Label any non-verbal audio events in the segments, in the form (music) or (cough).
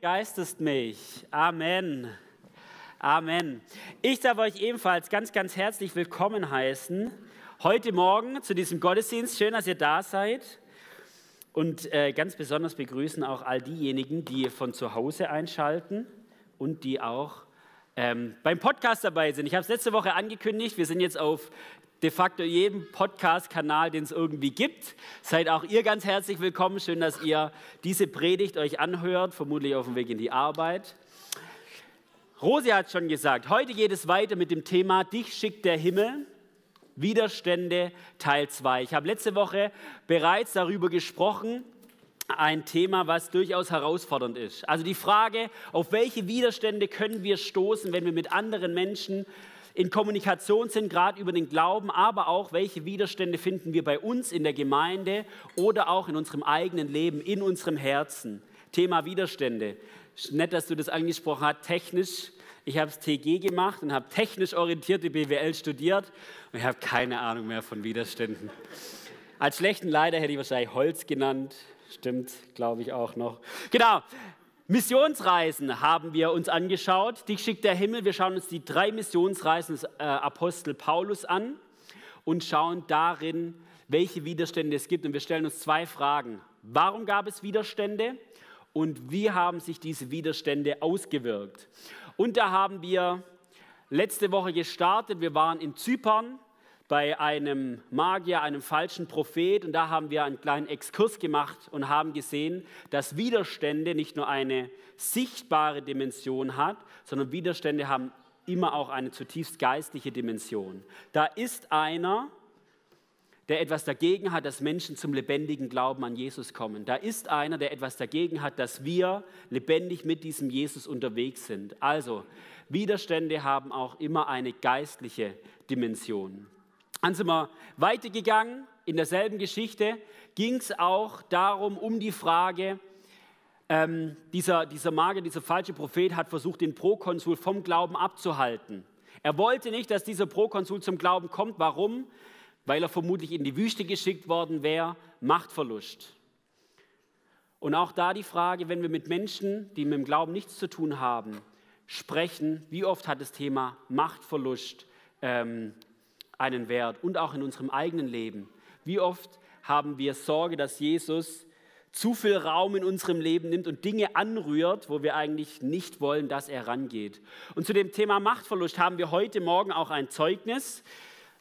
begeisterst mich. Amen. Amen. Ich darf euch ebenfalls ganz, ganz herzlich willkommen heißen. Heute Morgen zu diesem Gottesdienst. Schön, dass ihr da seid. Und äh, ganz besonders begrüßen auch all diejenigen, die von zu Hause einschalten und die auch ähm, beim Podcast dabei sind. Ich habe es letzte Woche angekündigt. Wir sind jetzt auf de facto jedem Podcast-Kanal, den es irgendwie gibt. Seid auch ihr ganz herzlich willkommen. Schön, dass ihr diese Predigt euch anhört, vermutlich auf dem Weg in die Arbeit. Rosi hat schon gesagt, heute geht es weiter mit dem Thema Dich schickt der Himmel. Widerstände Teil 2. Ich habe letzte Woche bereits darüber gesprochen, ein Thema, was durchaus herausfordernd ist. Also die Frage, auf welche Widerstände können wir stoßen, wenn wir mit anderen Menschen in Kommunikation sind, gerade über den Glauben, aber auch, welche Widerstände finden wir bei uns in der Gemeinde oder auch in unserem eigenen Leben, in unserem Herzen. Thema Widerstände. Nett, dass du das angesprochen hast, technisch. Ich habe es TG gemacht und habe technisch orientierte BWL studiert und ich habe keine Ahnung mehr von Widerständen. Als schlechten Leiter hätte ich wahrscheinlich Holz genannt. Stimmt, glaube ich auch noch. Genau. Missionsreisen haben wir uns angeschaut. Die schickt der Himmel. Wir schauen uns die drei Missionsreisen des äh, Apostel Paulus an und schauen darin, welche Widerstände es gibt. Und wir stellen uns zwei Fragen. Warum gab es Widerstände und wie haben sich diese Widerstände ausgewirkt? Und da haben wir letzte Woche gestartet. Wir waren in Zypern bei einem Magier, einem falschen Prophet. Und da haben wir einen kleinen Exkurs gemacht und haben gesehen, dass Widerstände nicht nur eine sichtbare Dimension hat, sondern Widerstände haben immer auch eine zutiefst geistliche Dimension. Da ist einer, der etwas dagegen hat, dass Menschen zum lebendigen Glauben an Jesus kommen. Da ist einer, der etwas dagegen hat, dass wir lebendig mit diesem Jesus unterwegs sind. Also, Widerstände haben auch immer eine geistliche Dimension. Dann sind wir weitergegangen. In derselben Geschichte ging es auch darum, um die Frage, ähm, dieser, dieser Magier, dieser falsche Prophet hat versucht, den Prokonsul vom Glauben abzuhalten. Er wollte nicht, dass dieser Prokonsul zum Glauben kommt. Warum? Weil er vermutlich in die Wüste geschickt worden wäre. Machtverlust. Und auch da die Frage, wenn wir mit Menschen, die mit dem Glauben nichts zu tun haben, sprechen, wie oft hat das Thema Machtverlust ähm, einen Wert und auch in unserem eigenen Leben. Wie oft haben wir Sorge, dass Jesus zu viel Raum in unserem Leben nimmt und Dinge anrührt, wo wir eigentlich nicht wollen, dass er rangeht. Und zu dem Thema Machtverlust haben wir heute Morgen auch ein Zeugnis.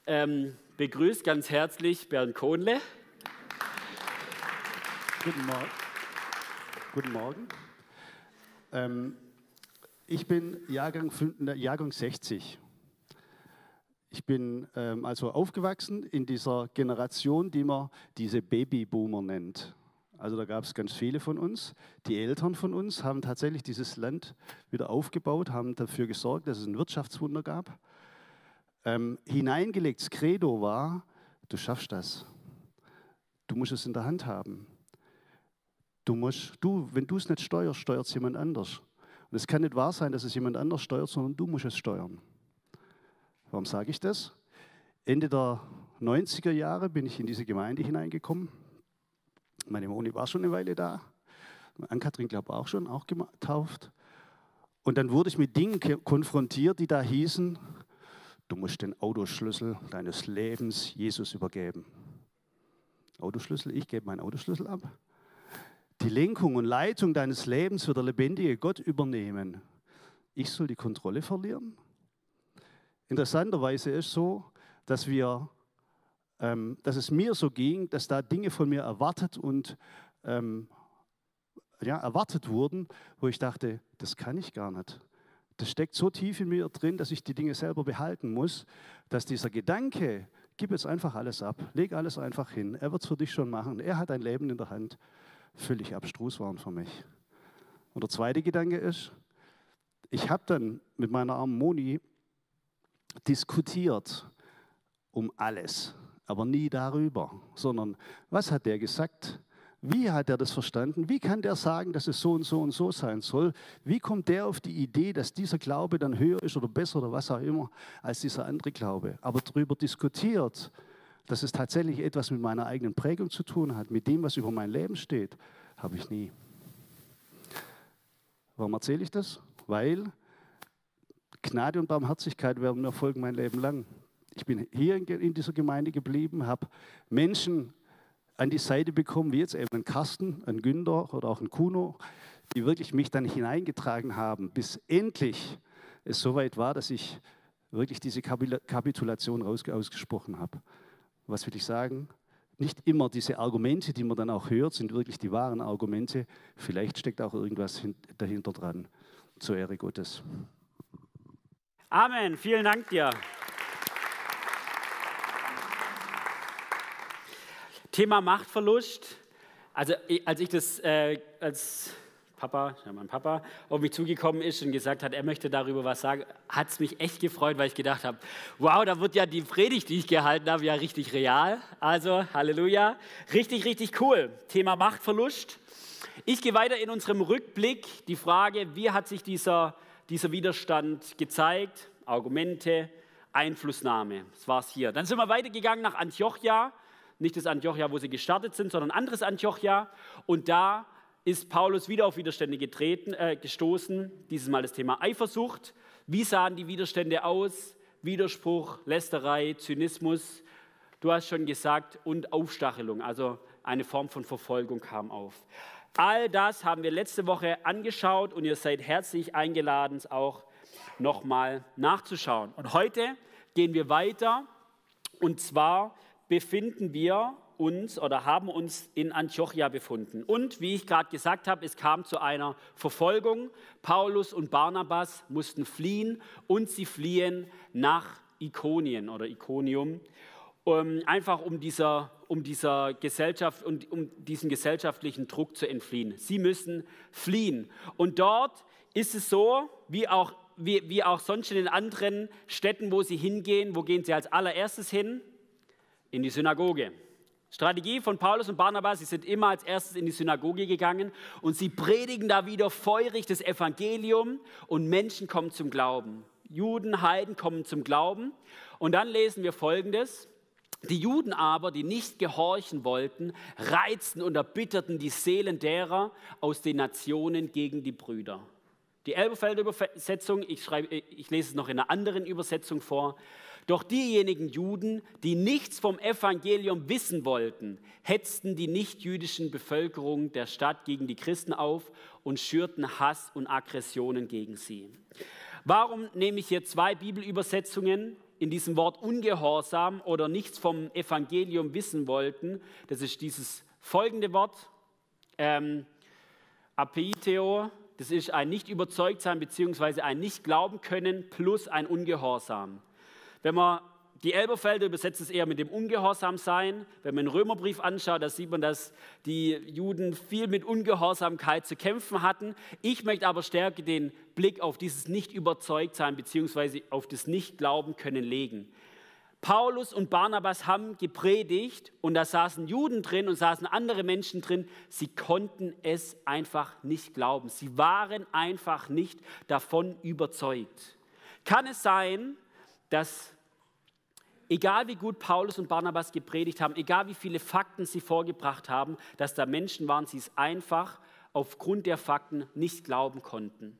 Ähm, begrüßt ganz herzlich Bernd Kohnle. Guten Morgen. Guten Morgen. Ähm, ich bin Jahrgang, Jahrgang 60 ich bin ähm, also aufgewachsen in dieser Generation, die man diese Babyboomer nennt. Also da gab es ganz viele von uns. Die Eltern von uns haben tatsächlich dieses Land wieder aufgebaut, haben dafür gesorgt, dass es ein Wirtschaftswunder gab. Ähm, hineingelegtes Credo war, du schaffst das. Du musst es in der Hand haben. Du musst, du, wenn du es nicht steuerst, steuert es jemand anders. Und es kann nicht wahr sein, dass es jemand anders steuert, sondern du musst es steuern. Warum sage ich das? Ende der 90er Jahre bin ich in diese Gemeinde hineingekommen. Meine Moni war schon eine Weile da. Ann-Kathrin, glaube ich, auch schon, auch getauft. Und dann wurde ich mit Dingen konfrontiert, die da hießen, du musst den Autoschlüssel deines Lebens Jesus übergeben. Autoschlüssel, ich gebe meinen Autoschlüssel ab. Die Lenkung und Leitung deines Lebens wird der lebendige Gott übernehmen. Ich soll die Kontrolle verlieren? Interessanterweise ist so, dass wir, ähm, dass es mir so ging, dass da Dinge von mir erwartet und ähm, ja, erwartet wurden, wo ich dachte, das kann ich gar nicht. Das steckt so tief in mir drin, dass ich die Dinge selber behalten muss, dass dieser Gedanke, gib jetzt einfach alles ab, leg alles einfach hin, er wird es für dich schon machen, er hat ein Leben in der Hand, völlig abstrus waren für mich. Und der zweite Gedanke ist, ich habe dann mit meiner armen Moni diskutiert um alles, aber nie darüber, sondern was hat der gesagt? Wie hat er das verstanden? Wie kann der sagen, dass es so und so und so sein soll? Wie kommt der auf die Idee, dass dieser Glaube dann höher ist oder besser oder was auch immer als dieser andere Glaube? Aber darüber diskutiert, dass es tatsächlich etwas mit meiner eigenen Prägung zu tun hat, mit dem, was über mein Leben steht, habe ich nie. Warum erzähle ich das? Weil Gnade und Barmherzigkeit werden mir folgen mein Leben lang. Ich bin hier in dieser Gemeinde geblieben, habe Menschen an die Seite bekommen, wie jetzt eben ein Carsten, ein Günther oder auch ein Kuno, die wirklich mich dann hineingetragen haben, bis endlich es soweit war, dass ich wirklich diese Kapitulation ausgesprochen habe. Was will ich sagen? Nicht immer diese Argumente, die man dann auch hört, sind wirklich die wahren Argumente. Vielleicht steckt auch irgendwas dahinter dran. Zur Ehre Gottes. Amen. Vielen Dank dir. Thema Machtverlust. Also als ich das äh, als Papa, ja, mein Papa, auf mich zugekommen ist und gesagt hat, er möchte darüber was sagen, hat es mich echt gefreut, weil ich gedacht habe, wow, da wird ja die Predigt, die ich gehalten habe, ja richtig real. Also Halleluja, richtig, richtig cool. Thema Machtverlust. Ich gehe weiter in unserem Rückblick die Frage, wie hat sich dieser, dieser Widerstand gezeigt? Argumente, Einflussnahme. Das war es hier. Dann sind wir weitergegangen nach Antiochia nicht das Antiochia, wo sie gestartet sind, sondern ein anderes Antiochia. Und da ist Paulus wieder auf Widerstände getreten, äh, gestoßen. Dieses Mal das Thema Eifersucht. Wie sahen die Widerstände aus? Widerspruch, Lästerei, Zynismus. Du hast schon gesagt, und Aufstachelung, also eine Form von Verfolgung kam auf. All das haben wir letzte Woche angeschaut und ihr seid herzlich eingeladen, es auch nochmal nachzuschauen. Und heute gehen wir weiter und zwar befinden wir uns oder haben uns in Antiochia befunden. Und wie ich gerade gesagt habe, es kam zu einer Verfolgung. Paulus und Barnabas mussten fliehen und sie fliehen nach Ikonien oder Ikonium, um, einfach um dieser, um dieser Gesellschaft und um diesen gesellschaftlichen Druck zu entfliehen. Sie müssen fliehen. Und dort ist es so, wie auch, wie, wie auch sonst in den anderen Städten, wo sie hingehen, wo gehen sie als allererstes hin? in die Synagoge. Strategie von Paulus und Barnabas, sie sind immer als erstes in die Synagoge gegangen und sie predigen da wieder feurig das Evangelium und Menschen kommen zum Glauben. Juden, Heiden kommen zum Glauben. Und dann lesen wir Folgendes. Die Juden aber, die nicht gehorchen wollten, reizten und erbitterten die Seelen derer aus den Nationen gegen die Brüder. Die Elberfelder Übersetzung, ich, schreibe, ich lese es noch in einer anderen Übersetzung vor, doch diejenigen Juden, die nichts vom Evangelium wissen wollten, hetzten die nichtjüdischen Bevölkerung der Stadt gegen die Christen auf und schürten Hass und Aggressionen gegen sie. Warum nehme ich hier zwei Bibelübersetzungen in diesem Wort ungehorsam oder nichts vom Evangelium wissen wollten? Das ist dieses folgende Wort, ähm, apeiteo, das ist ein nicht überzeugt sein bzw. ein nicht glauben können plus ein Ungehorsam. Wenn man die Elberfelder übersetzt es eher mit dem Ungehorsam sein. Wenn man den Römerbrief anschaut, da sieht man, dass die Juden viel mit Ungehorsamkeit zu kämpfen hatten. Ich möchte aber stärker den Blick auf dieses nicht überzeugt sein bzw. auf das nicht glauben können legen. Paulus und Barnabas haben gepredigt und da saßen Juden drin und saßen andere Menschen drin. Sie konnten es einfach nicht glauben. Sie waren einfach nicht davon überzeugt. Kann es sein, dass egal wie gut Paulus und Barnabas gepredigt haben, egal wie viele Fakten sie vorgebracht haben, dass da Menschen waren, die es einfach aufgrund der Fakten nicht glauben konnten.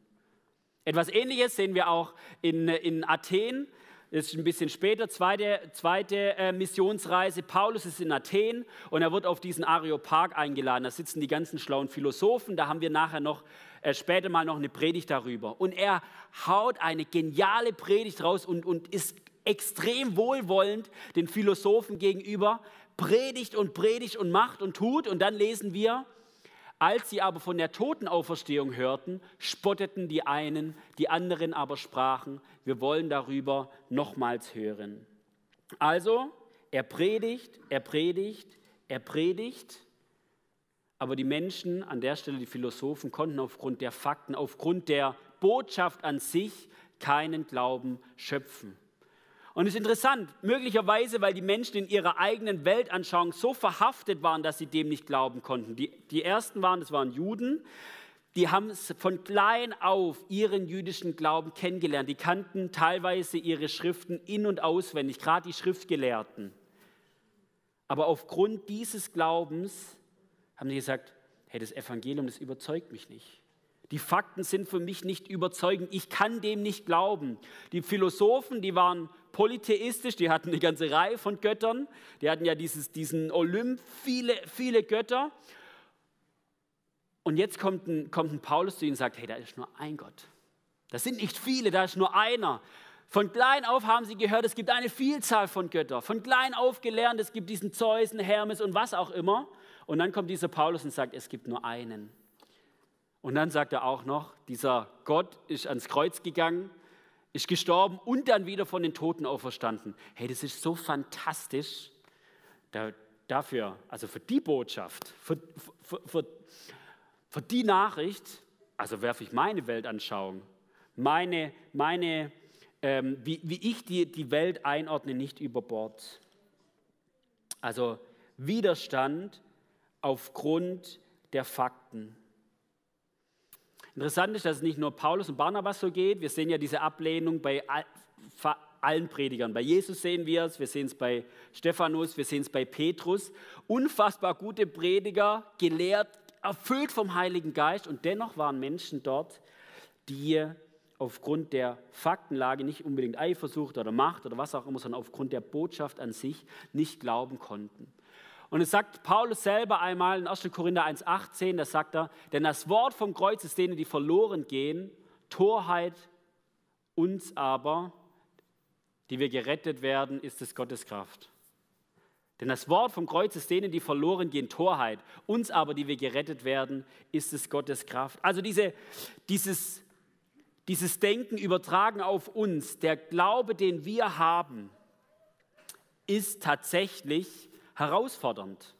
Etwas Ähnliches sehen wir auch in, in Athen. Das ist ein bisschen später, zweite, zweite äh, Missionsreise. Paulus ist in Athen und er wird auf diesen Areopag eingeladen. Da sitzen die ganzen schlauen Philosophen. Da haben wir nachher noch äh, später mal noch eine Predigt darüber. Und er haut eine geniale Predigt raus und, und ist extrem wohlwollend den Philosophen gegenüber, predigt und predigt und macht und tut. Und dann lesen wir, als sie aber von der Totenauferstehung hörten, spotteten die einen, die anderen aber sprachen, wir wollen darüber nochmals hören. Also, er predigt, er predigt, er predigt, aber die Menschen, an der Stelle die Philosophen, konnten aufgrund der Fakten, aufgrund der Botschaft an sich keinen Glauben schöpfen. Und es ist interessant, möglicherweise, weil die Menschen in ihrer eigenen Weltanschauung so verhaftet waren, dass sie dem nicht glauben konnten. Die, die ersten waren, das waren Juden, die haben von klein auf ihren jüdischen Glauben kennengelernt. Die kannten teilweise ihre Schriften in- und auswendig, gerade die Schriftgelehrten. Aber aufgrund dieses Glaubens haben sie gesagt, hey, das Evangelium, das überzeugt mich nicht. Die Fakten sind für mich nicht überzeugend. Ich kann dem nicht glauben. Die Philosophen, die waren polytheistisch, die hatten eine ganze Reihe von Göttern. Die hatten ja dieses, diesen Olymp, viele, viele Götter. Und jetzt kommt ein, kommt ein Paulus zu ihnen und sagt, hey, da ist nur ein Gott. Das sind nicht viele, da ist nur einer. Von klein auf haben sie gehört, es gibt eine Vielzahl von Göttern. Von klein auf gelernt, es gibt diesen Zeus, Hermes und was auch immer. Und dann kommt dieser Paulus und sagt, es gibt nur einen. Und dann sagt er auch noch, dieser Gott ist ans Kreuz gegangen, ist gestorben und dann wieder von den Toten auferstanden. Hey, das ist so fantastisch. Da, dafür, also für die Botschaft, für, für, für, für die Nachricht, also werfe ich meine Weltanschauung, meine, meine ähm, wie, wie ich die, die Welt einordne, nicht über Bord. Also Widerstand aufgrund der Fakten. Interessant ist, dass es nicht nur Paulus und Barnabas so geht. Wir sehen ja diese Ablehnung bei allen Predigern. Bei Jesus sehen wir es, wir sehen es bei Stephanus, wir sehen es bei Petrus. Unfassbar gute Prediger, gelehrt, erfüllt vom Heiligen Geist. Und dennoch waren Menschen dort, die aufgrund der Faktenlage nicht unbedingt Eifersucht oder Macht oder was auch immer, sondern aufgrund der Botschaft an sich nicht glauben konnten. Und es sagt Paulus selber einmal in 1. Korinther 1,18, da sagt er, denn das Wort vom Kreuz ist denen, die verloren gehen, Torheit, uns aber, die wir gerettet werden, ist es Gottes Kraft. Denn das Wort vom Kreuz ist denen, die verloren gehen, Torheit. Uns aber, die wir gerettet werden, ist es Gottes Kraft. Also diese, dieses, dieses Denken übertragen auf uns, der Glaube, den wir haben, ist tatsächlich herausfordernd.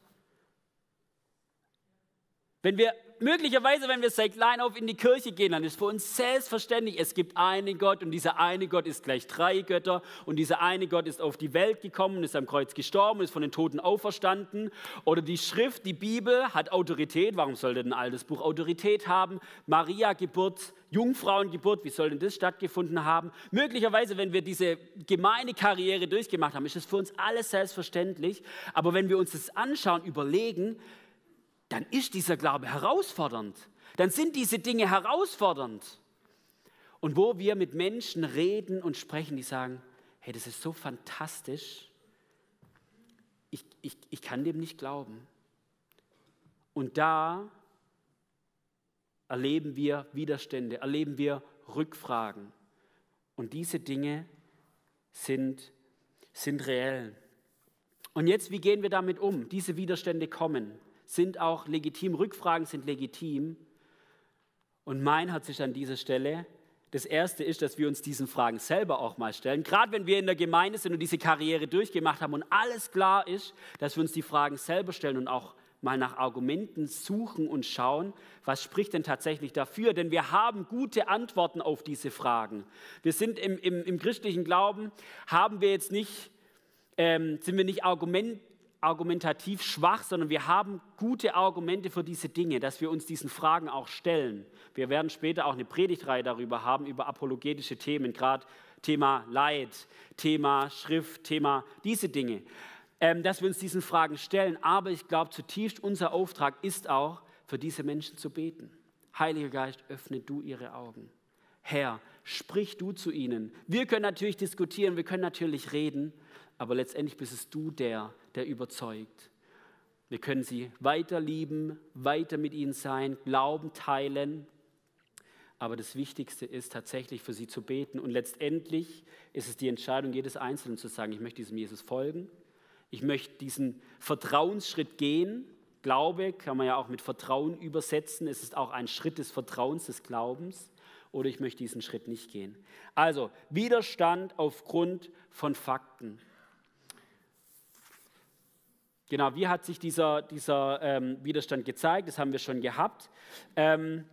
Wenn wir möglicherweise, wenn wir seit klein auf in die Kirche gehen, dann ist für uns selbstverständlich, es gibt einen Gott und dieser eine Gott ist gleich drei Götter und dieser eine Gott ist auf die Welt gekommen, ist am Kreuz gestorben, ist von den Toten auferstanden. Oder die Schrift, die Bibel hat Autorität. Warum sollte ein altes Buch Autorität haben? Maria Geburt, Jungfrauengeburt, wie soll denn das stattgefunden haben? Möglicherweise, wenn wir diese gemeine Karriere durchgemacht haben, ist es für uns alles selbstverständlich. Aber wenn wir uns das anschauen, überlegen, dann ist dieser Glaube herausfordernd. Dann sind diese Dinge herausfordernd. Und wo wir mit Menschen reden und sprechen, die sagen, hey, das ist so fantastisch, ich, ich, ich kann dem nicht glauben. Und da erleben wir Widerstände, erleben wir Rückfragen. Und diese Dinge sind, sind reell. Und jetzt, wie gehen wir damit um? Diese Widerstände kommen sind auch legitim, Rückfragen sind legitim. Und mein Herz ist an dieser Stelle, das Erste ist, dass wir uns diesen Fragen selber auch mal stellen. Gerade wenn wir in der Gemeinde sind und diese Karriere durchgemacht haben und alles klar ist, dass wir uns die Fragen selber stellen und auch mal nach Argumenten suchen und schauen, was spricht denn tatsächlich dafür? Denn wir haben gute Antworten auf diese Fragen. Wir sind im, im, im christlichen Glauben, haben wir jetzt nicht, ähm, sind wir nicht Argument, argumentativ schwach, sondern wir haben gute Argumente für diese Dinge, dass wir uns diesen Fragen auch stellen. Wir werden später auch eine Predigtreihe darüber haben, über apologetische Themen, gerade Thema Leid, Thema Schrift, Thema diese Dinge, ähm, dass wir uns diesen Fragen stellen. Aber ich glaube zutiefst, unser Auftrag ist auch, für diese Menschen zu beten. Heiliger Geist, öffne du ihre Augen. Herr, sprich du zu ihnen. Wir können natürlich diskutieren, wir können natürlich reden, aber letztendlich bist es du der, der überzeugt. Wir können sie weiter lieben, weiter mit ihnen sein, Glauben teilen. Aber das Wichtigste ist tatsächlich für sie zu beten. Und letztendlich ist es die Entscheidung jedes Einzelnen zu sagen, ich möchte diesem Jesus folgen. Ich möchte diesen Vertrauensschritt gehen. Glaube kann man ja auch mit Vertrauen übersetzen. Es ist auch ein Schritt des Vertrauens, des Glaubens. Oder ich möchte diesen Schritt nicht gehen. Also Widerstand aufgrund von Fakten. Genau, wie hat sich dieser, dieser ähm, Widerstand gezeigt? Das haben wir schon gehabt. Ähm,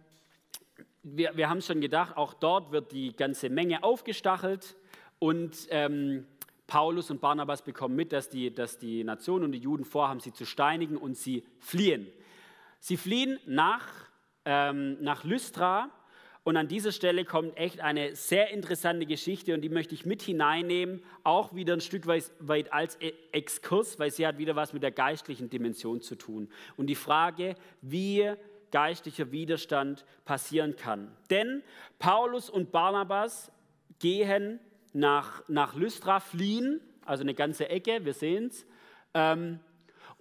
wir, wir haben schon gedacht, auch dort wird die ganze Menge aufgestachelt und ähm, Paulus und Barnabas bekommen mit, dass die, dass die Nation und die Juden vorhaben, sie zu steinigen und sie fliehen. Sie fliehen nach, ähm, nach Lystra und an dieser Stelle kommt echt eine sehr interessante Geschichte und die möchte ich mit hineinnehmen, auch wieder ein Stück weit als e- Exkurs, weil sie hat wieder was mit der geistlichen Dimension zu tun. Und die Frage, wie geistlicher Widerstand passieren kann. Denn Paulus und Barnabas gehen nach, nach Lystra, fliehen, also eine ganze Ecke, wir sehen es. Ähm,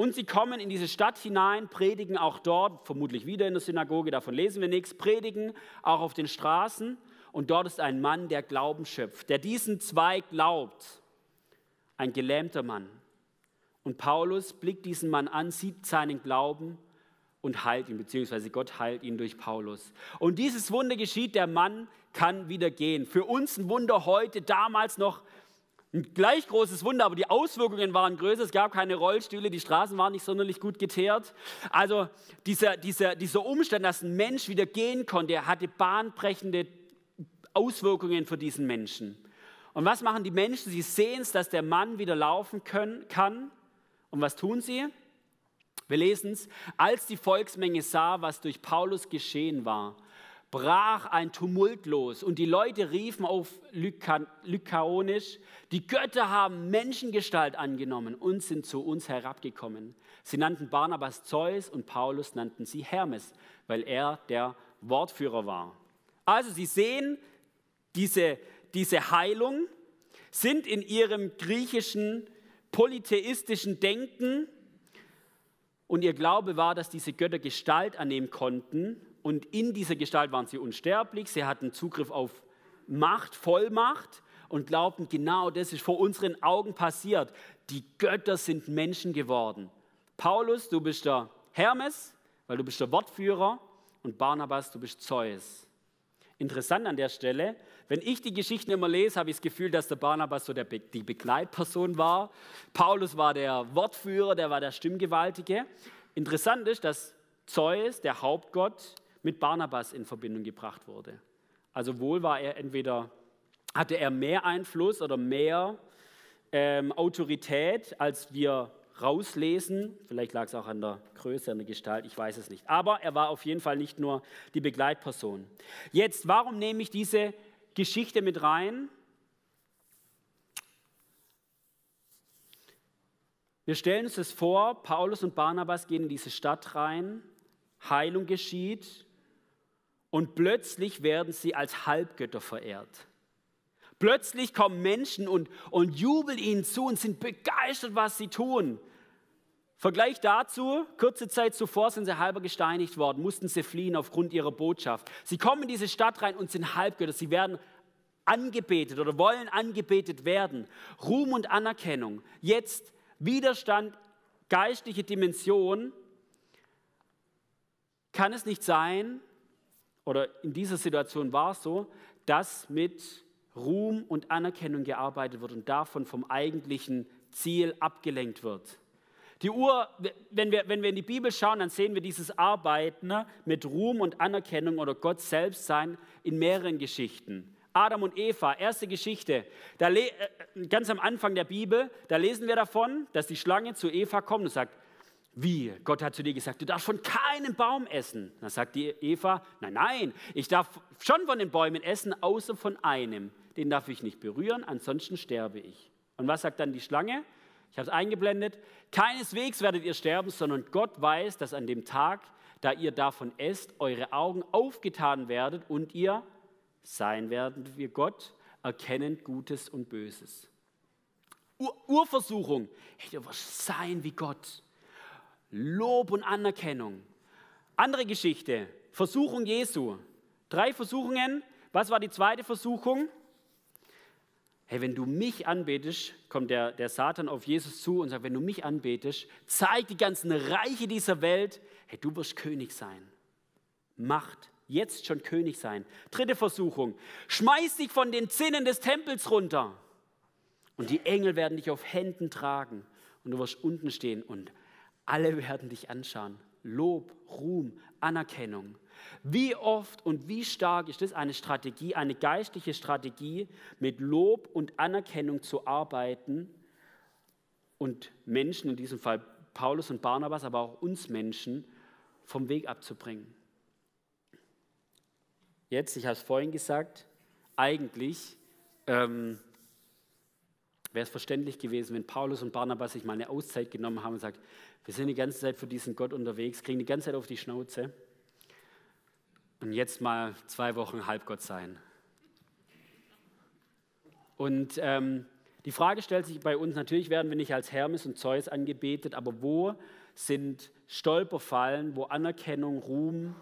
und sie kommen in diese Stadt hinein, predigen auch dort, vermutlich wieder in der Synagoge, davon lesen wir nichts, predigen auch auf den Straßen. Und dort ist ein Mann, der Glauben schöpft, der diesen Zweig glaubt. Ein gelähmter Mann. Und Paulus blickt diesen Mann an, sieht seinen Glauben und heilt ihn, beziehungsweise Gott heilt ihn durch Paulus. Und dieses Wunder geschieht, der Mann kann wieder gehen. Für uns ein Wunder heute, damals noch ein gleich großes Wunder, aber die Auswirkungen waren größer. Es gab keine Rollstühle, die Straßen waren nicht sonderlich gut geteert. Also dieser, dieser, dieser Umstand, dass ein Mensch wieder gehen konnte, hatte bahnbrechende Auswirkungen für diesen Menschen. Und was machen die Menschen? Sie sehen es, dass der Mann wieder laufen können, kann. Und was tun sie? Wir lesen es, als die Volksmenge sah, was durch Paulus geschehen war, brach ein Tumult los und die Leute riefen auf Lykaonisch, die Götter haben Menschengestalt angenommen und sind zu uns herabgekommen. Sie nannten Barnabas Zeus und Paulus nannten sie Hermes, weil er der Wortführer war. Also sie sehen diese, diese Heilung, sind in ihrem griechischen polytheistischen Denken und ihr Glaube war, dass diese Götter Gestalt annehmen konnten und in dieser Gestalt waren sie unsterblich, sie hatten Zugriff auf Macht, Vollmacht und glaubten, genau das ist vor unseren Augen passiert. Die Götter sind Menschen geworden. Paulus, du bist der Hermes, weil du bist der Wortführer und Barnabas, du bist Zeus. Interessant an der Stelle, wenn ich die Geschichten immer lese, habe ich das Gefühl, dass der Barnabas so der Be die Begleitperson war. Paulus war der Wortführer, der war der Stimmgewaltige. Interessant ist, dass Zeus, der Hauptgott, mit Barnabas in Verbindung gebracht wurde. Also wohl war er entweder, hatte er mehr Einfluss oder mehr ähm, Autorität, als wir rauslesen. Vielleicht lag es auch an der Größe, an der Gestalt, ich weiß es nicht. Aber er war auf jeden Fall nicht nur die Begleitperson. Jetzt, warum nehme ich diese Geschichte mit rein? Wir stellen uns das vor, Paulus und Barnabas gehen in diese Stadt rein, Heilung geschieht, und plötzlich werden sie als Halbgötter verehrt. Plötzlich kommen Menschen und, und jubeln ihnen zu und sind begeistert, was sie tun. Vergleich dazu, kurze Zeit zuvor sind sie halber gesteinigt worden, mussten sie fliehen aufgrund ihrer Botschaft. Sie kommen in diese Stadt rein und sind Halbgötter. Sie werden angebetet oder wollen angebetet werden. Ruhm und Anerkennung. Jetzt Widerstand, geistliche Dimension. Kann es nicht sein, oder in dieser Situation war es so, dass mit Ruhm und Anerkennung gearbeitet wird und davon vom eigentlichen Ziel abgelenkt wird. Die Uhr, wenn wir, wenn wir in die Bibel schauen, dann sehen wir dieses Arbeiten ne, mit Ruhm und Anerkennung oder Gott selbst sein in mehreren Geschichten. Adam und Eva, erste Geschichte, da, äh, ganz am Anfang der Bibel, da lesen wir davon, dass die Schlange zu Eva kommt und sagt, wie? Gott hat zu dir gesagt, du darfst von keinem Baum essen. Dann sagt die Eva, nein, nein, ich darf schon von den Bäumen essen, außer von einem. Den darf ich nicht berühren, ansonsten sterbe ich. Und was sagt dann die Schlange? Ich habe es eingeblendet. Keineswegs werdet ihr sterben, sondern Gott weiß, dass an dem Tag, da ihr davon esst, eure Augen aufgetan werdet und ihr sein werdet wie Gott, erkennend Gutes und Böses. Ur Urversuchung, hey, du wirst sein wie Gott. Lob und Anerkennung. Andere Geschichte, Versuchung Jesu. Drei Versuchungen. Was war die zweite Versuchung? Hey, wenn du mich anbetest, kommt der, der Satan auf Jesus zu und sagt, wenn du mich anbetest, zeig die ganzen Reiche dieser Welt, hey, du wirst König sein. Macht, jetzt schon König sein. Dritte Versuchung, schmeiß dich von den Zinnen des Tempels runter. Und die Engel werden dich auf Händen tragen und du wirst unten stehen und alle werden dich anschauen. Lob, Ruhm, Anerkennung. Wie oft und wie stark ist das eine Strategie, eine geistliche Strategie, mit Lob und Anerkennung zu arbeiten und Menschen, in diesem Fall Paulus und Barnabas, aber auch uns Menschen, vom Weg abzubringen. Jetzt, ich habe es vorhin gesagt, eigentlich ähm, wäre es verständlich gewesen, wenn Paulus und Barnabas sich mal eine Auszeit genommen haben und sagt, wir sind die ganze Zeit für diesen Gott unterwegs, kriegen die ganze Zeit auf die Schnauze. und jetzt mal zwei Wochen Halbgott sein. Und ähm, die Frage stellt sich bei uns, natürlich werden wir nicht als Hermes und Zeus angebetet, aber wo sind Stolperfallen, wo Anerkennung, Ruhm,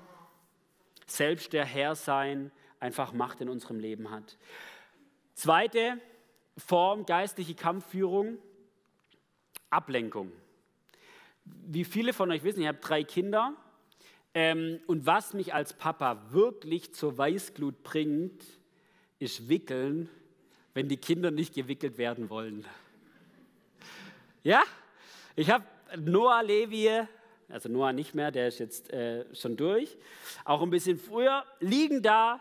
selbst der Herr sein einfach Macht in unserem Leben hat. Zweite Form geistliche Kampfführung, Ablenkung. Wie viele von euch wissen, ich habe drei Kinder ähm, und was mich als Papa wirklich zur Weißglut bringt, ist Wickeln wenn die Kinder nicht gewickelt werden wollen. Ja, ich habe Noah Levi, also Noah nicht mehr, der ist jetzt äh, schon durch, auch ein bisschen früher, liegen da,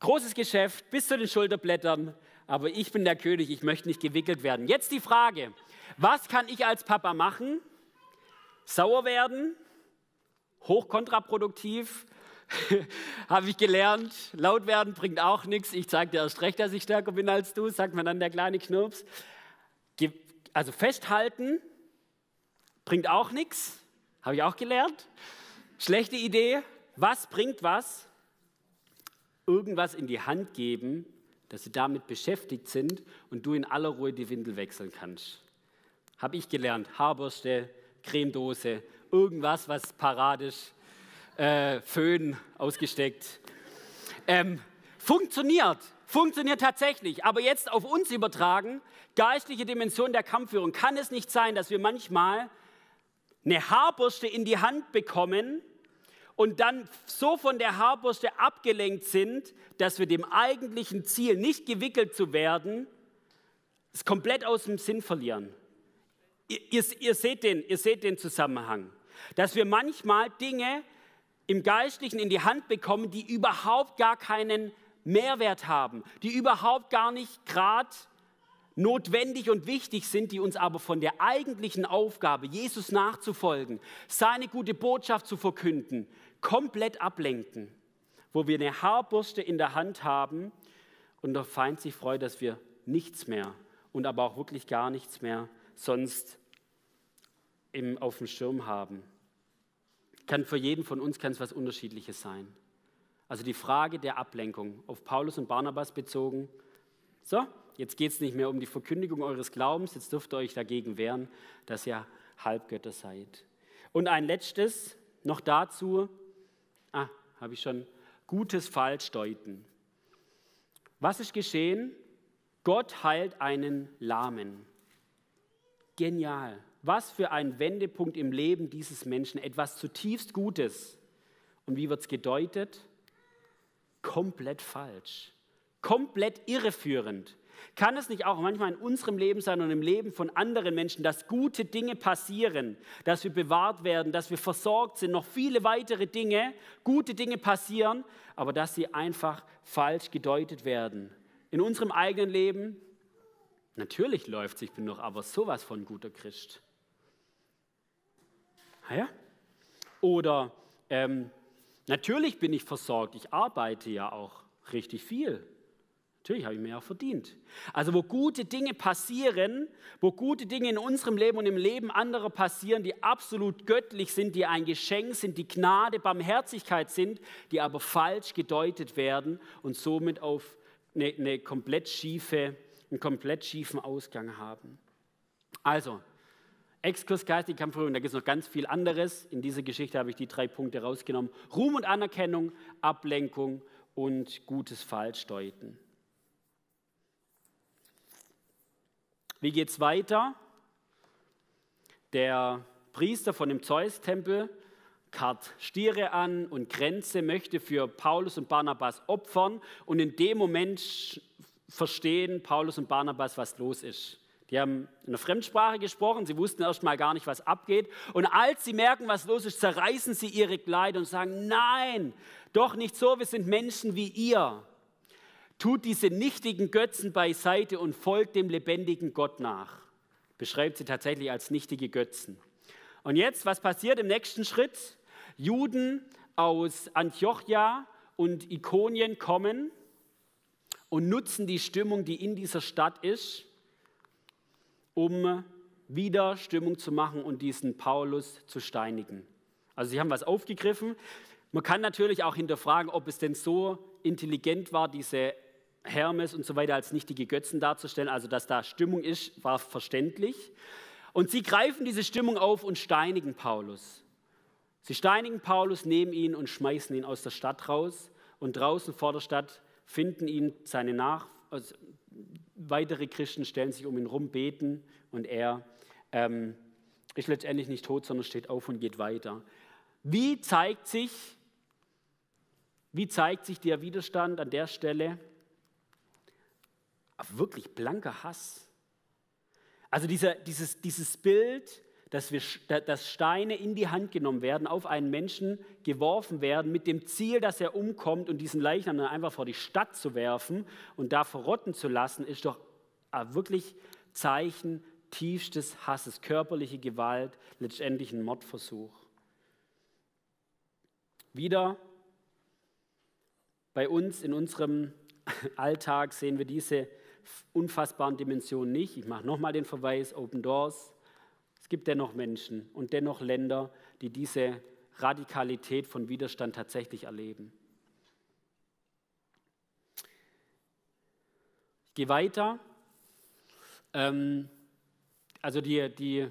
großes Geschäft bis zu den Schulterblättern, aber ich bin der König, ich möchte nicht gewickelt werden. Jetzt die Frage, was kann ich als Papa machen? Sauer werden? Hochkontraproduktiv? (laughs) habe ich gelernt. Laut werden bringt auch nichts. Ich zeige dir erst recht, dass ich stärker bin als du, sagt man dann der kleine Knirps. Also festhalten bringt auch nichts. Habe ich auch gelernt. Schlechte Idee. Was bringt was? Irgendwas in die Hand geben, dass sie damit beschäftigt sind und du in aller Ruhe die Windel wechseln kannst. Habe ich gelernt. Haarbürste, Cremedose, irgendwas, was paradisch äh, Föhn ausgesteckt. Ähm, funktioniert, funktioniert tatsächlich, aber jetzt auf uns übertragen, geistliche Dimension der Kampfführung. Kann es nicht sein, dass wir manchmal eine Haarbürste in die Hand bekommen und dann so von der Haarbürste abgelenkt sind, dass wir dem eigentlichen Ziel, nicht gewickelt zu werden, es komplett aus dem Sinn verlieren. Ihr, ihr, ihr, seht den, ihr seht den Zusammenhang. Dass wir manchmal Dinge im Geistlichen in die Hand bekommen, die überhaupt gar keinen Mehrwert haben, die überhaupt gar nicht gerade notwendig und wichtig sind, die uns aber von der eigentlichen Aufgabe, Jesus nachzufolgen, seine gute Botschaft zu verkünden, komplett ablenken, wo wir eine Haarbürste in der Hand haben und der Feind sich freut, dass wir nichts mehr und aber auch wirklich gar nichts mehr sonst im, auf dem Schirm haben kann für jeden von uns kann es was Unterschiedliches sein. Also die Frage der Ablenkung auf Paulus und Barnabas bezogen. So, jetzt geht es nicht mehr um die Verkündigung eures Glaubens, jetzt dürft ihr euch dagegen wehren, dass ihr Halbgötter seid. Und ein letztes noch dazu, ah, habe ich schon, gutes Falschdeuten. Was ist geschehen? Gott heilt einen Lahmen. Genial. Was für ein Wendepunkt im Leben dieses Menschen, etwas zutiefst Gutes. Und wie wird es gedeutet? Komplett falsch, komplett irreführend. Kann es nicht auch manchmal in unserem Leben sein und im Leben von anderen Menschen, dass gute Dinge passieren, dass wir bewahrt werden, dass wir versorgt sind, noch viele weitere Dinge, gute Dinge passieren, aber dass sie einfach falsch gedeutet werden? In unserem eigenen Leben, natürlich läuft es, ich bin doch aber sowas von guter Christ. Ah ja? Oder ähm, natürlich bin ich versorgt, ich arbeite ja auch richtig viel. Natürlich habe ich mir ja verdient. Also wo gute Dinge passieren, wo gute Dinge in unserem Leben und im Leben anderer passieren, die absolut göttlich sind, die ein Geschenk sind, die Gnade, Barmherzigkeit sind, die aber falsch gedeutet werden und somit auf eine, eine komplett schiefe, einen komplett schiefen Ausgang haben. Also, Exkurs geistige Kampfführung, da gibt es noch ganz viel anderes. In dieser Geschichte habe ich die drei Punkte rausgenommen. Ruhm und Anerkennung, Ablenkung und gutes Falschdeuten. Wie geht es weiter? Der Priester von dem Zeus-Tempel karrt Stiere an und Grenze, möchte für Paulus und Barnabas opfern und in dem Moment verstehen Paulus und Barnabas, was los ist. Die haben in einer Fremdsprache gesprochen, sie wussten erst mal gar nicht, was abgeht. Und als sie merken, was los ist, zerreißen sie ihre Kleider und sagen, nein, doch nicht so, wir sind Menschen wie ihr. Tut diese nichtigen Götzen beiseite und folgt dem lebendigen Gott nach. Beschreibt sie tatsächlich als nichtige Götzen. Und jetzt, was passiert im nächsten Schritt? Juden aus Antiochia und Ikonien kommen und nutzen die Stimmung, die in dieser Stadt ist, um wieder Stimmung zu machen und diesen Paulus zu steinigen. Also sie haben was aufgegriffen. Man kann natürlich auch hinterfragen, ob es denn so intelligent war, diese Hermes und so weiter als nichtige Götzen darzustellen. Also, dass da Stimmung ist, war verständlich. Und sie greifen diese Stimmung auf und steinigen Paulus. Sie steinigen Paulus, nehmen ihn und schmeißen ihn aus der Stadt raus. Und draußen vor der Stadt finden ihn seine Nach also weitere Christen stellen sich um ihn rum, beten und er ähm, ist letztendlich nicht tot, sondern steht auf und geht weiter. Wie zeigt sich, wie zeigt sich der Widerstand an der Stelle? Wirklich blanker Hass. Also dieser, dieses, dieses Bild, dass, wir, dass Steine in die Hand genommen werden, auf einen Menschen geworfen werden, mit dem Ziel, dass er umkommt und diesen Leichnam dann einfach vor die Stadt zu werfen und da verrotten zu lassen, ist doch wirklich Zeichen tiefstes Hasses, körperliche Gewalt, letztendlich ein Mordversuch. Wieder bei uns in unserem (laughs) Alltag sehen wir diese unfassbaren Dimensionen nicht. Ich mache nochmal den Verweis, Open Doors. Es gibt dennoch Menschen und dennoch Länder, die diese Radikalität von Widerstand tatsächlich erleben. Ich gehe weiter. Ähm, also die, die,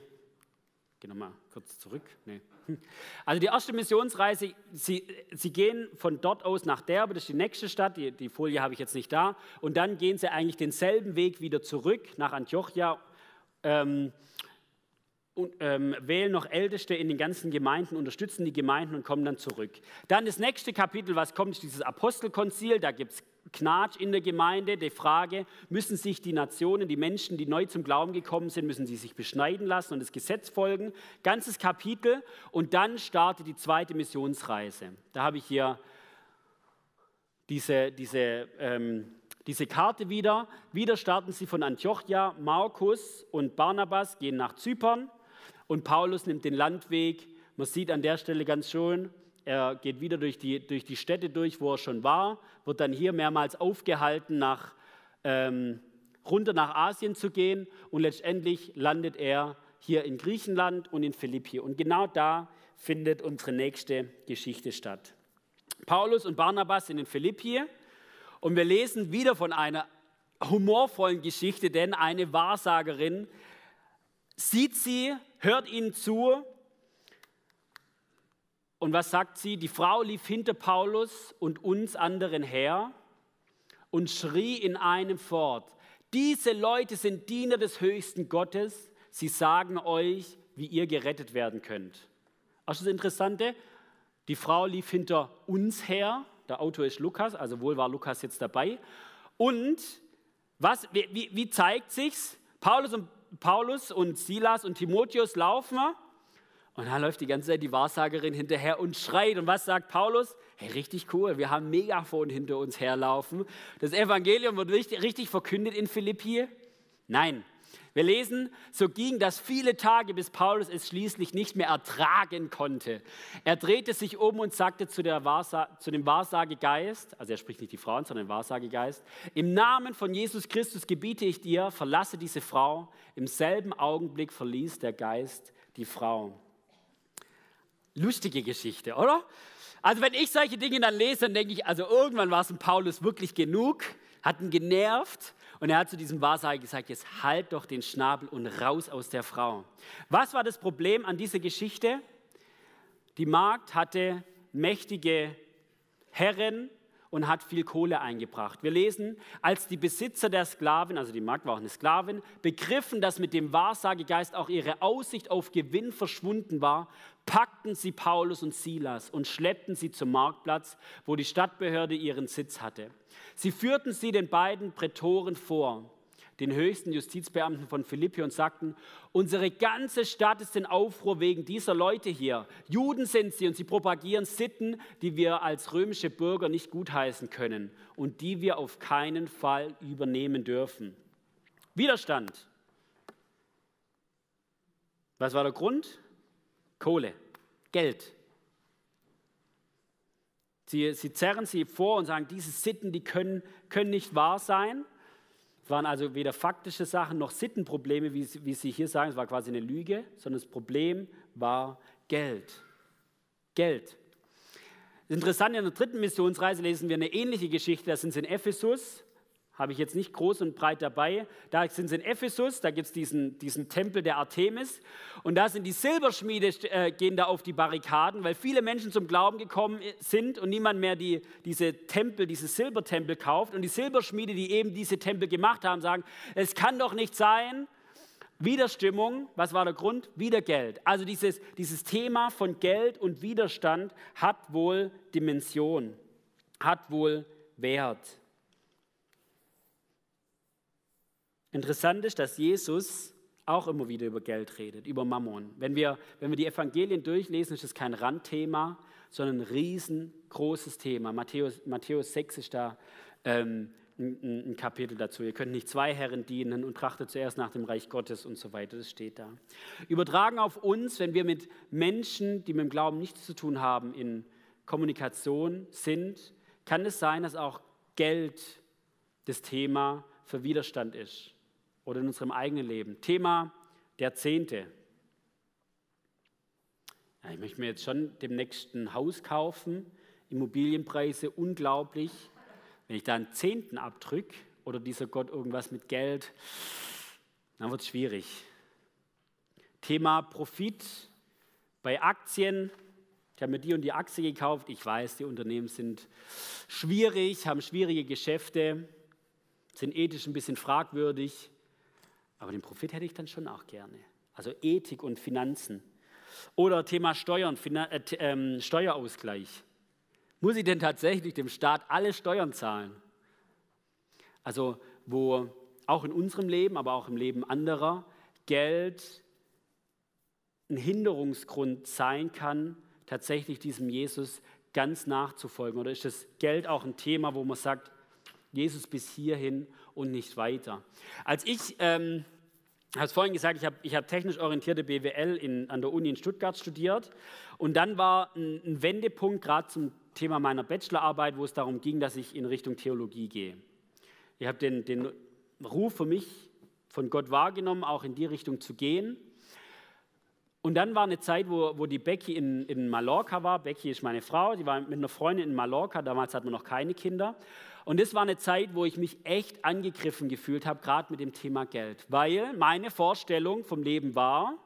geh nochmal kurz zurück. Nee. (laughs) Also die erste Missionsreise, sie, sie gehen von dort aus nach Derbe, das ist die nächste Stadt, die, die Folie habe ich jetzt nicht da, und dann gehen sie eigentlich denselben Weg wieder zurück nach Antiochia. Ähm, und, ähm, wählen noch Älteste in den ganzen Gemeinden, unterstützen die Gemeinden und kommen dann zurück. Dann das nächste Kapitel, was kommt, ist dieses Apostelkonzil. Da gibt es Knatsch in der Gemeinde, die Frage, müssen sich die Nationen, die Menschen, die neu zum Glauben gekommen sind, müssen sie sich beschneiden lassen und das Gesetz folgen. Ganzes Kapitel und dann startet die zweite Missionsreise. Da habe ich hier diese, diese ähm, diese Karte wieder. Wieder starten sie von Antiochia. Markus und Barnabas gehen nach Zypern. Und Paulus nimmt den Landweg. Man sieht an der Stelle ganz schön, er geht wieder durch die, durch die Städte durch, wo er schon war, wird dann hier mehrmals aufgehalten, nach, ähm, runter nach Asien zu gehen. Und letztendlich landet er hier in Griechenland und in Philippi. Und genau da findet unsere nächste Geschichte statt. Paulus und Barnabas sind in Philippi und wir lesen wieder von einer humorvollen Geschichte, denn eine Wahrsagerin sieht sie, hört ihnen zu. Und was sagt sie? Die Frau lief hinter Paulus und uns anderen her und schrie in einem fort, diese Leute sind Diener des höchsten Gottes, sie sagen euch, wie ihr gerettet werden könnt. Auch das Interessante, die Frau lief hinter uns her, der Autor ist Lukas, also wohl war Lukas jetzt dabei. Und was, wie, wie zeigt sich's? Paulus und Paulus und Silas und Timotheus laufen und da läuft die ganze Zeit die Wahrsagerin hinterher und schreit. Und was sagt Paulus? Hey, richtig cool, wir haben Megafon hinter uns herlaufen. Das Evangelium wird richtig, richtig verkündet in Philippi. Nein, wir lesen, so ging das viele Tage, bis Paulus es schließlich nicht mehr ertragen konnte. Er drehte sich um und sagte zu, Wahrsa zu dem Wahrsagegeist, also er spricht nicht die Frauen, sondern den Wahrsagegeist, im Namen von Jesus Christus gebiete ich dir, verlasse diese Frau. Im selben Augenblick verließ der Geist die Frau. Lustige Geschichte, oder? Also wenn ich solche Dinge dann lese, dann denke ich, also irgendwann war es dem Paulus wirklich genug, hat ihn genervt und er hat zu diesem Wahrsager gesagt, jetzt halt doch den Schnabel und raus aus der Frau. Was war das Problem an dieser Geschichte? Die Magd hatte mächtige Herren und hat viel Kohle eingebracht. Wir lesen, als die Besitzer der Sklavin, also die Magd war auch eine Sklavin, begriffen, dass mit dem Wahrsagegeist auch ihre Aussicht auf Gewinn verschwunden war, packten sie Paulus und Silas und schleppten sie zum Marktplatz, wo die Stadtbehörde ihren Sitz hatte. Sie führten sie den beiden Prätoren vor, den höchsten Justizbeamten von Philippi, und sagten, unsere ganze Stadt ist in Aufruhr wegen dieser Leute hier. Juden sind sie und sie propagieren Sitten, die wir als römische Bürger nicht gutheißen können und die wir auf keinen Fall übernehmen dürfen. Widerstand. Was war der Grund? Kohle, Geld. Sie, sie zerren sie vor und sagen, diese Sitten, die können, können nicht wahr sein. Es waren also weder faktische Sachen noch Sittenprobleme, wie, wie Sie hier sagen, es war quasi eine Lüge, sondern das Problem war Geld. Geld. Interessant, in der dritten Missionsreise lesen wir eine ähnliche Geschichte. Da sind sie in Ephesus, habe ich jetzt nicht groß und breit dabei. Da sind sie in Ephesus, da gibt es diesen, diesen Tempel der Artemis. Und da sind die Silberschmiede, äh, gehen da auf die Barrikaden, weil viele Menschen zum Glauben gekommen sind und niemand mehr die, diese Tempel, diese Silbertempel kauft. Und die Silberschmiede, die eben diese Tempel gemacht haben, sagen, es kann doch nicht sein, Widerstimmung, was war der Grund? Wieder Geld. Also dieses, dieses Thema von Geld und Widerstand hat wohl Dimension, hat wohl Wert. Interessant ist, dass Jesus auch immer wieder über Geld redet, über Mammon. Wenn wir, wenn wir die Evangelien durchlesen, ist es kein Randthema, sondern ein riesengroßes Thema. Matthäus, Matthäus 6 ist da ähm, ein, ein, Kapitel dazu. Ihr könnt nicht zwei Herren dienen und trachtet zuerst nach dem Reich Gottes und so weiter. Das steht da. Übertragen auf uns, wenn wir mit Menschen, die mit dem Glauben nichts zu tun haben, in Kommunikation sind, kann es sein, dass auch Geld das Thema für Widerstand ist oder in unserem eigenen Leben. Thema der Zehnte. Ja, ich möchte mir jetzt schon demnächst ein Haus kaufen, Immobilienpreise unglaublich. Wenn ich da einen Zehnten abdrücke oder dieser Gott irgendwas mit Geld, dann wird es schwierig. Thema Profit bei Aktien. Ich habe mir die und die Aktie gekauft. Ich weiß, die Unternehmen sind schwierig, haben schwierige Geschäfte, sind ethisch ein bisschen fragwürdig. Aber den Profit hätte ich dann schon auch gerne. Also Ethik und Finanzen. Oder Thema Steuern, Finan äh, ähm, Steuerausgleich. Muss ich denn tatsächlich dem Staat alle Steuern zahlen? Also wo auch in unserem Leben, aber auch im Leben anderer Geld ein Hinderungsgrund sein kann, tatsächlich diesem Jesus ganz nachzufolgen? Oder ist das Geld auch ein Thema, wo man sagt, Jesus bis hierhin und nicht weiter. Als ich, ähm, habe es vorhin gesagt, ich habe ich hab technisch orientierte BWL in, an der Uni in Stuttgart studiert und dann war ein, ein Wendepunkt gerade zum Thema meiner Bachelorarbeit, wo es darum ging, dass ich in Richtung Theologie gehe. Ich habe den, den Ruf für mich von Gott wahrgenommen, auch in die Richtung zu gehen. Und dann war eine Zeit, wo, wo die Becky in, in Mallorca war. Becky ist meine Frau, die war mit einer Freundin in Mallorca, damals hatten wir noch keine Kinder. Und das war eine Zeit, wo ich mich echt angegriffen gefühlt habe, gerade mit dem Thema Geld. Weil meine Vorstellung vom Leben war,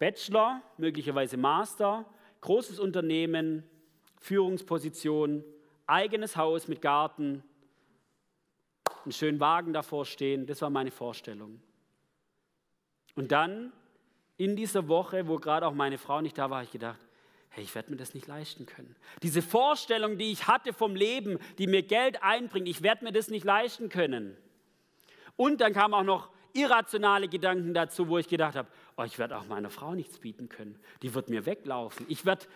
Bachelor, möglicherweise Master, großes Unternehmen, Führungsposition, eigenes Haus mit Garten, einen schönen Wagen davor stehen. Das war meine Vorstellung. Und dann in dieser Woche, wo gerade auch meine Frau nicht da war, habe ich gedacht, hey, ich werde mir das nicht leisten können. Diese Vorstellung, die ich hatte vom Leben, die mir Geld einbringt, ich werde mir das nicht leisten können. Und dann kamen auch noch irrationale Gedanken dazu, wo ich gedacht habe, oh, ich werde auch meiner Frau nichts bieten können. Die wird mir weglaufen. Ich werde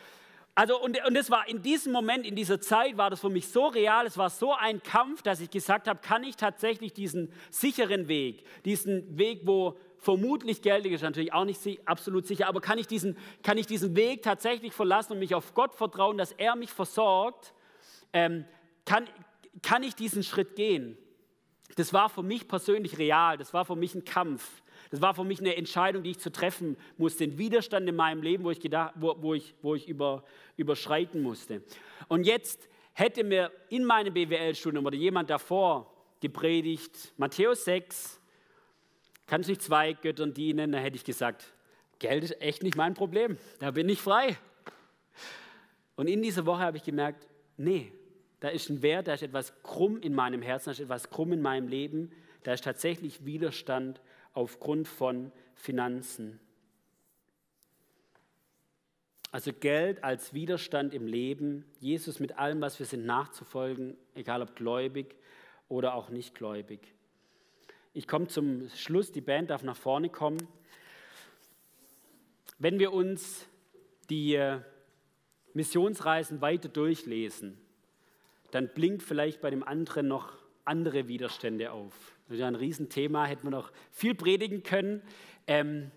also und, und das war in diesem Moment, in dieser Zeit war das für mich so real, es war so ein Kampf, dass ich gesagt habe, kann ich tatsächlich diesen sicheren Weg, diesen Weg, wo vermutlich geldig ist, natürlich auch nicht absolut sicher, aber kann ich, diesen, kann ich diesen Weg tatsächlich verlassen und mich auf Gott vertrauen, dass er mich versorgt, ähm, kann, kann ich diesen Schritt gehen? Das war für mich persönlich real, das war für mich ein Kampf. Das war für mich eine Entscheidung, die ich zu treffen musste, ein Widerstand in meinem Leben, wo ich, gedacht, wo, wo ich, wo ich über, überschreiten musste. Und jetzt hätte mir in meinem BWL-Studium oder jemand davor gepredigt, Matthäus 6, kannst nicht zwei Göttern dienen, dann hätte ich gesagt, Geld ist echt nicht mein Problem, da bin ich frei. Und in dieser Woche habe ich gemerkt, nee, da ist ein Wert, da ist etwas krumm in meinem Herzen, da ist etwas krumm in meinem Leben, da ist tatsächlich Widerstand aufgrund von Finanzen. Also Geld als Widerstand im Leben, Jesus mit allem, was wir sind, nachzufolgen, egal ob gläubig oder auch nicht gläubig. Ich komme zum Schluss, die Band darf nach vorne kommen. Wenn wir uns die äh, Missionsreisen weiter durchlesen, dann blinkt vielleicht bei dem anderen noch andere Widerstände auf. Das ist ja ein Riesenthema, hätten wir noch viel predigen können. Ähm,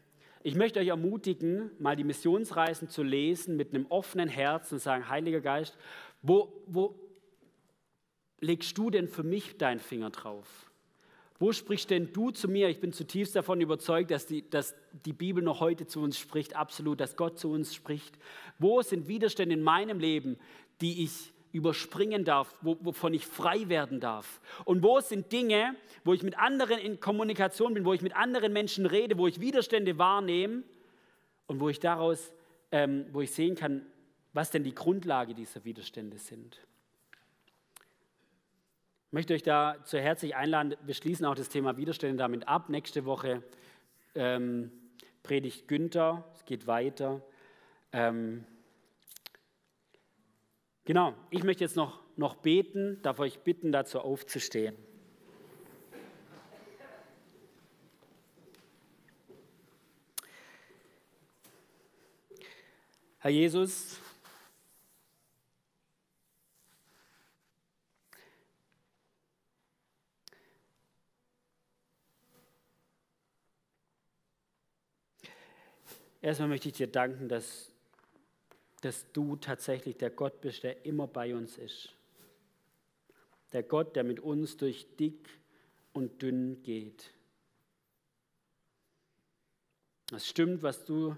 ich möchte euch ermutigen, mal die Missionsreisen zu lesen mit einem offenen Herzen und sagen, Heiliger Geist, wo, wo legst du denn für mich deinen Finger drauf? Wo sprichst denn du zu mir? Ich bin zutiefst davon überzeugt, dass die, dass die Bibel noch heute zu uns spricht, absolut, dass Gott zu uns spricht. Wo sind Widerstände in meinem Leben, die ich überspringen darf, wovon ich frei werden darf? Und wo sind Dinge, wo ich mit anderen in Kommunikation bin, wo ich mit anderen Menschen rede, wo ich Widerstände wahrnehme und wo ich daraus, ähm, wo ich sehen kann, was denn die Grundlage dieser Widerstände sind? Ich möchte euch dazu herzlich einladen. Wir schließen auch das Thema Widerstände damit ab. Nächste Woche ähm, predigt Günther. Es geht weiter. Ähm, genau, ich möchte jetzt noch, noch beten, darf euch bitten, dazu aufzustehen. Herr Jesus, Erstmal möchte ich dir danken, dass, dass du tatsächlich der Gott bist, der immer bei uns ist. Der Gott, der mit uns durch dick und dünn geht. Es stimmt, was du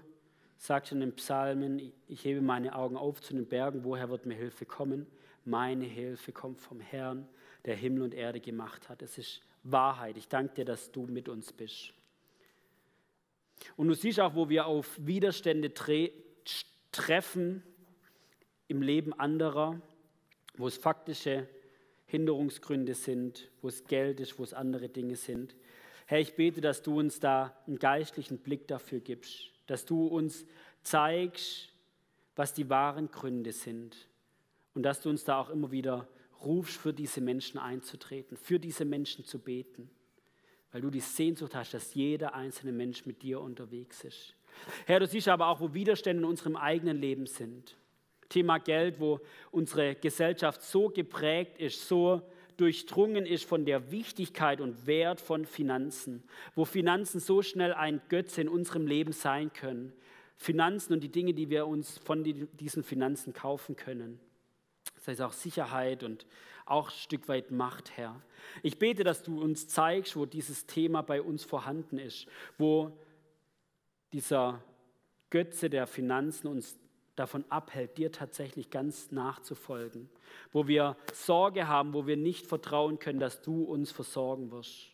sagst in den Psalmen. Ich hebe meine Augen auf zu den Bergen. Woher wird mir Hilfe kommen? Meine Hilfe kommt vom Herrn, der Himmel und Erde gemacht hat. Es ist Wahrheit. Ich danke dir, dass du mit uns bist. Und du siehst auch, wo wir auf Widerstände tre treffen im Leben anderer, wo es faktische Hinderungsgründe sind, wo es Geld ist, wo es andere Dinge sind. Herr, ich bete, dass du uns da einen geistlichen Blick dafür gibst, dass du uns zeigst, was die wahren Gründe sind und dass du uns da auch immer wieder rufst, für diese Menschen einzutreten, für diese Menschen zu beten weil du die Sehnsucht hast, dass jeder einzelne Mensch mit dir unterwegs ist. Herr, du siehst aber auch, wo Widerstände in unserem eigenen Leben sind. Thema Geld, wo unsere Gesellschaft so geprägt ist, so durchdrungen ist von der Wichtigkeit und Wert von Finanzen, wo Finanzen so schnell ein Götze in unserem Leben sein können. Finanzen und die Dinge, die wir uns von diesen Finanzen kaufen können. Das heißt auch Sicherheit und auch ein Stück weit Macht, Herr. Ich bete, dass du uns zeigst, wo dieses Thema bei uns vorhanden ist, wo dieser Götze der Finanzen uns davon abhält, dir tatsächlich ganz nachzufolgen, wo wir Sorge haben, wo wir nicht vertrauen können, dass du uns versorgen wirst.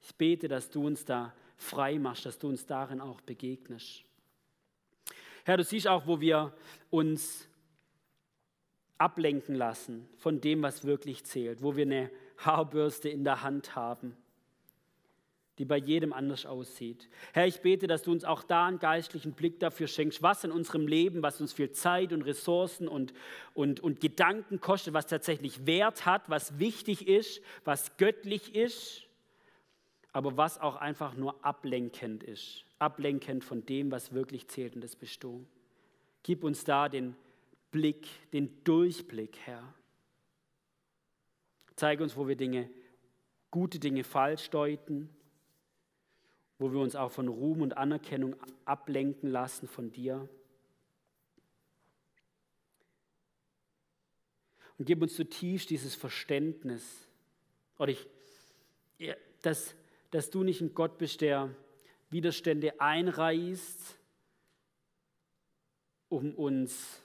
Ich bete, dass du uns da frei machst, dass du uns darin auch begegnest. Herr, du siehst auch, wo wir uns ablenken lassen von dem, was wirklich zählt, wo wir eine Haarbürste in der Hand haben, die bei jedem anders aussieht. Herr, ich bete, dass du uns auch da einen geistlichen Blick dafür schenkst, was in unserem Leben, was uns viel Zeit und Ressourcen und, und, und Gedanken kostet, was tatsächlich Wert hat, was wichtig ist, was göttlich ist, aber was auch einfach nur ablenkend ist, ablenkend von dem, was wirklich zählt und das du. Gib uns da den Blick, den Durchblick, Herr. Zeige uns, wo wir Dinge, gute Dinge falsch deuten, wo wir uns auch von Ruhm und Anerkennung ablenken lassen von dir. Und gib uns zutiefst dieses Verständnis, oder ich, dass, dass du nicht ein Gott bist, der Widerstände einreißt, um uns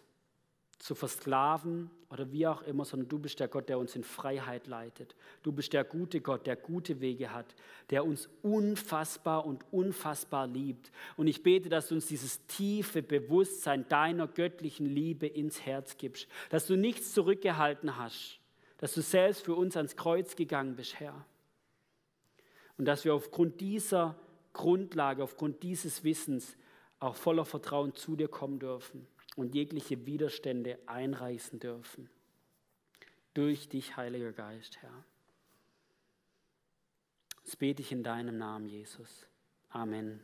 zu versklaven oder wie auch immer, sondern du bist der Gott, der uns in Freiheit leitet. Du bist der gute Gott, der gute Wege hat, der uns unfassbar und unfassbar liebt. Und ich bete, dass du uns dieses tiefe Bewusstsein deiner göttlichen Liebe ins Herz gibst, dass du nichts zurückgehalten hast, dass du selbst für uns ans Kreuz gegangen bist, Herr. Und dass wir aufgrund dieser Grundlage, aufgrund dieses Wissens auch voller Vertrauen zu dir kommen dürfen und jegliche Widerstände einreißen dürfen. Durch dich, Heiliger Geist, Herr. Das bete ich in deinem Namen, Jesus. Amen.